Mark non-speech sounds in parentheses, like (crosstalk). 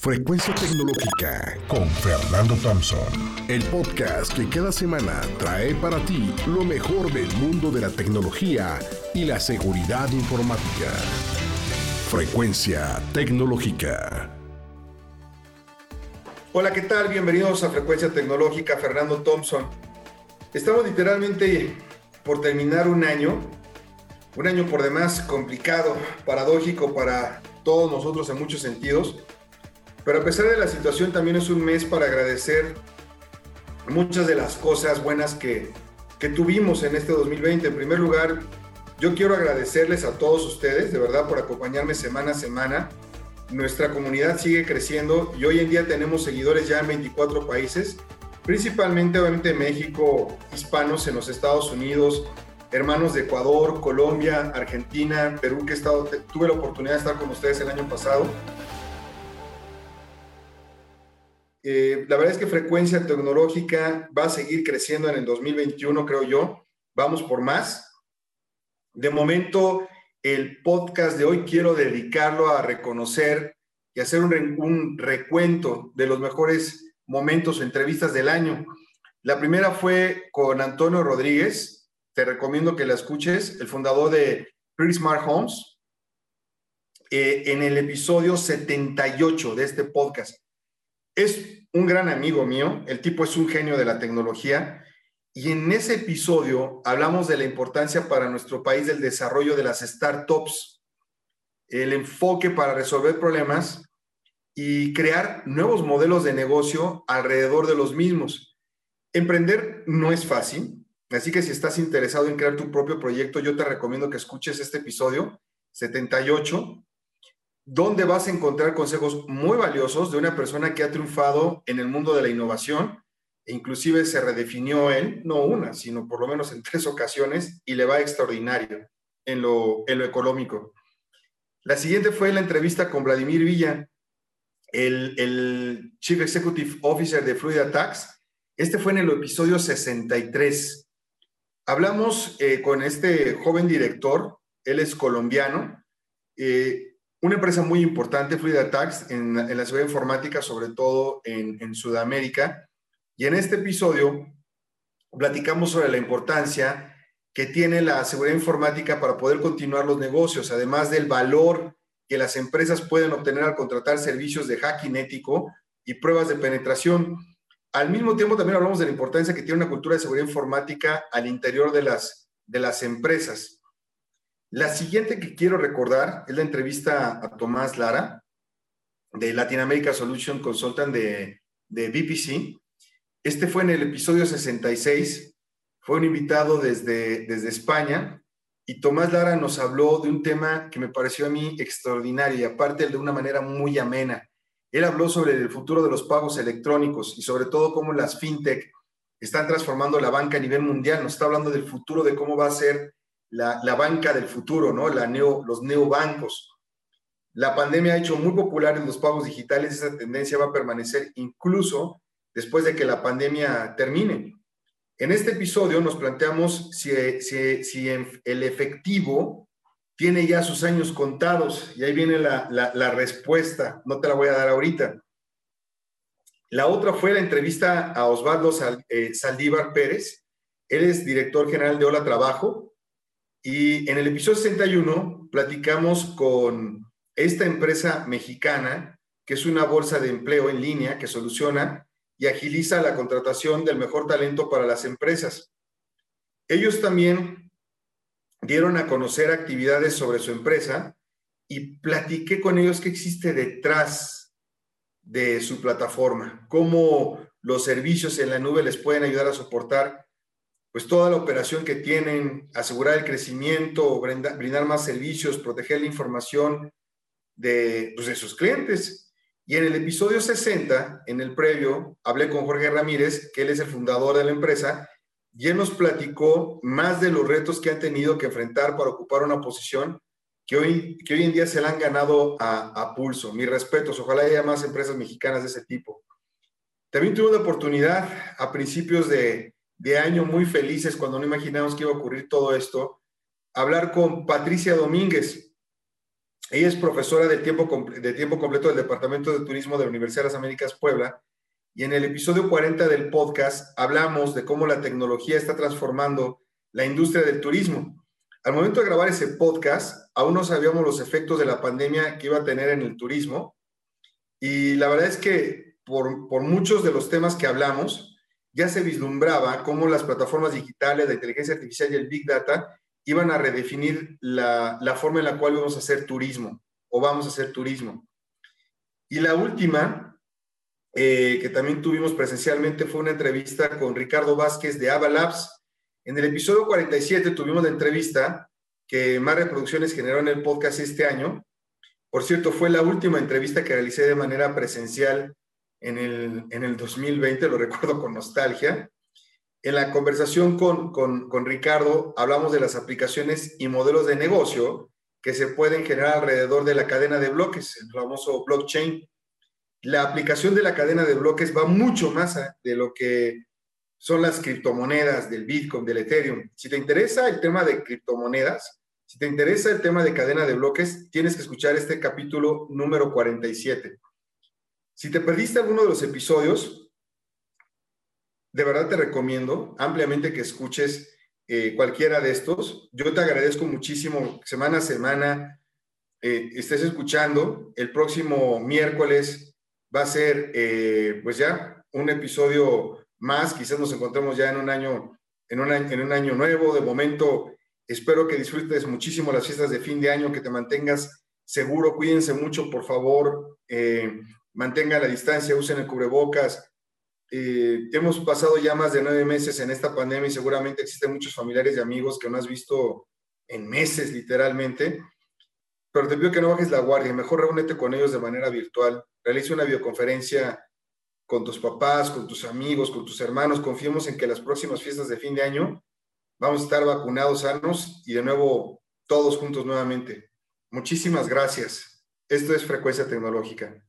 Frecuencia Tecnológica con Fernando Thompson. El podcast que cada semana trae para ti lo mejor del mundo de la tecnología y la seguridad informática. Frecuencia Tecnológica. Hola, ¿qué tal? Bienvenidos a Frecuencia Tecnológica, Fernando Thompson. Estamos literalmente por terminar un año, un año por demás complicado, paradójico para todos nosotros en muchos sentidos pero a pesar de la situación, también es un mes para agradecer muchas de las cosas buenas que, que tuvimos en este 2020. En primer lugar, yo quiero agradecerles a todos ustedes, de verdad, por acompañarme semana a semana. Nuestra comunidad sigue creciendo y hoy en día tenemos seguidores ya en 24 países, principalmente obviamente México, hispanos en los Estados Unidos, hermanos de Ecuador, Colombia, Argentina, Perú, que he estado, tuve la oportunidad de estar con ustedes el año pasado. Eh, la verdad es que frecuencia tecnológica va a seguir creciendo en el 2021, creo yo. Vamos por más. De momento, el podcast de hoy quiero dedicarlo a reconocer y hacer un, recuento de los mejores momentos o entrevistas del año. La primera fue con Antonio Rodríguez. Te recomiendo que la escuches, el fundador de Pretty Smart Homes, eh, en el episodio 78 de este podcast. Es un gran amigo mío, el tipo es un genio de la tecnología, y en ese episodio hablamos de la importancia para nuestro país del desarrollo de las startups, el enfoque para resolver problemas y crear nuevos modelos de negocio alrededor de los mismos. Emprender no es fácil, así que si estás interesado en crear tu propio proyecto, yo te recomiendo que escuches este episodio 78 donde vas a encontrar consejos muy valiosos de una persona que ha triunfado en el mundo de la innovación. E inclusive se redefinió él, no una, sino por lo menos en (laughs) tres ocasiones, y le va extraordinario en lo, en lo económico. La siguiente fue la entrevista con Vladimir Villa, el, el Chief Executive Officer de Fluid Tax. Este fue en el episodio 63. Hablamos eh, con este joven director, él es colombiano, eh, una empresa muy importante, Fluid en, en, la seguridad informática, sobre todo en, en, Sudamérica. Y en este episodio platicamos sobre la importancia que tiene la seguridad informática para poder continuar los negocios, además del valor que las empresas pueden obtener al contratar servicios de hacking ético y pruebas de penetración. Al mismo tiempo, también hablamos de la importancia que tiene una cultura de seguridad informática al interior de las, de las empresas. La siguiente que quiero recordar es la entrevista a Tomás Lara de Latin America Solution Consultant de, de BPC. Este fue en el episodio 66. Fue un invitado desde, desde España y Tomás Lara nos habló de un tema que me pareció a mí extraordinario y aparte de una manera muy amena. Él habló sobre el futuro de los pagos electrónicos y sobre todo cómo las fintech están transformando la banca a nivel mundial. Nos está hablando del futuro de cómo va a ser la, banca del futuro, ¿no? La los neobancos. La pandemia ha hecho muy populares los pagos digitales esa tendencia va a permanecer incluso después de que la pandemia termine. En este episodio nos planteamos si, si, el efectivo tiene ya sus años contados y ahí viene la, la, respuesta, no te la voy a dar ahorita. La otra fue la entrevista a Osvaldo eh, Saldívar Pérez. Él es director general de Hola Trabajo y en el episodio 61 platicamos con esta empresa mexicana, que es una bolsa de empleo en línea que soluciona y agiliza la contratación del mejor talento para las empresas. Ellos también dieron a conocer actividades sobre su empresa y platiqué con ellos qué existe detrás de su plataforma, cómo los servicios en la nube les pueden ayudar a soportar pues toda la operación que tienen, asegurar el crecimiento, brindar, más servicios, proteger la información de, pues, sus clientes. Y en el episodio 60, en el previo, hablé con Jorge Ramírez, que él es el fundador de la empresa, y él nos platicó más de los retos que han tenido que enfrentar para ocupar una posición que hoy, que hoy en día se la han ganado a, a pulso. Mis respetos, ojalá haya más empresas mexicanas de ese tipo. También tuve la oportunidad a principios de, de año muy felices cuando no imaginamos que iba a ocurrir todo esto, hablar con Patricia Domínguez. Ella es profesora de tiempo, de tiempo completo del Departamento de Turismo de la Universidad de las Américas Puebla. Y en el episodio 40 del podcast hablamos de cómo la tecnología está transformando la industria del turismo. Al momento de grabar ese podcast, aún no sabíamos los efectos de la pandemia que iba a tener en el turismo. Y la verdad es que por, por muchos de los temas que hablamos, ya se vislumbraba cómo las plataformas digitales, la inteligencia artificial y el Big Data iban a redefinir la, forma en la cual vamos a hacer turismo o vamos a hacer turismo. Y la última, eh, que también tuvimos presencialmente, fue una entrevista con Ricardo Vázquez de Ava Labs. En el episodio 47 tuvimos la entrevista que más reproducciones generó en el podcast este año. Por cierto, fue la última entrevista que realicé de manera presencial en el, en el 2020, lo recuerdo con nostalgia. En la conversación con, con, Ricardo hablamos de las aplicaciones y modelos de negocio que se pueden generar alrededor de la cadena de bloques, el famoso blockchain. La aplicación de la cadena de bloques va mucho más de lo que son las criptomonedas del Bitcoin, del Ethereum. Si te interesa el tema de criptomonedas, si te interesa el tema de cadena de bloques, tienes que escuchar este capítulo número 47. Si te perdiste alguno de los episodios, de verdad te recomiendo ampliamente que escuches eh, cualquiera de estos. Yo te agradezco muchísimo, semana a semana, eh, estés escuchando. El próximo miércoles va a ser, eh, pues ya, un episodio más. Quizás nos encontremos ya en un año, en un en un año nuevo. De momento, espero que disfrutes muchísimo las fiestas de fin de año, que te mantengas seguro. Cuídense mucho, por favor. Mantenga la distancia, usen el cubrebocas eh, hemos pasado ya más de nueve meses en esta pandemia y seguramente existen muchos familiares y amigos que no has visto en meses literalmente, pero te pido que no bajes la guardia, mejor reúnete con ellos de manera virtual, realiza una videoconferencia con tus papás, con tus amigos, con tus hermanos, confiemos en que las próximas fiestas de fin de año vamos a estar vacunados, sanos y de nuevo todos juntos nuevamente. Muchísimas gracias. Esto es Frecuencia Tecnológica.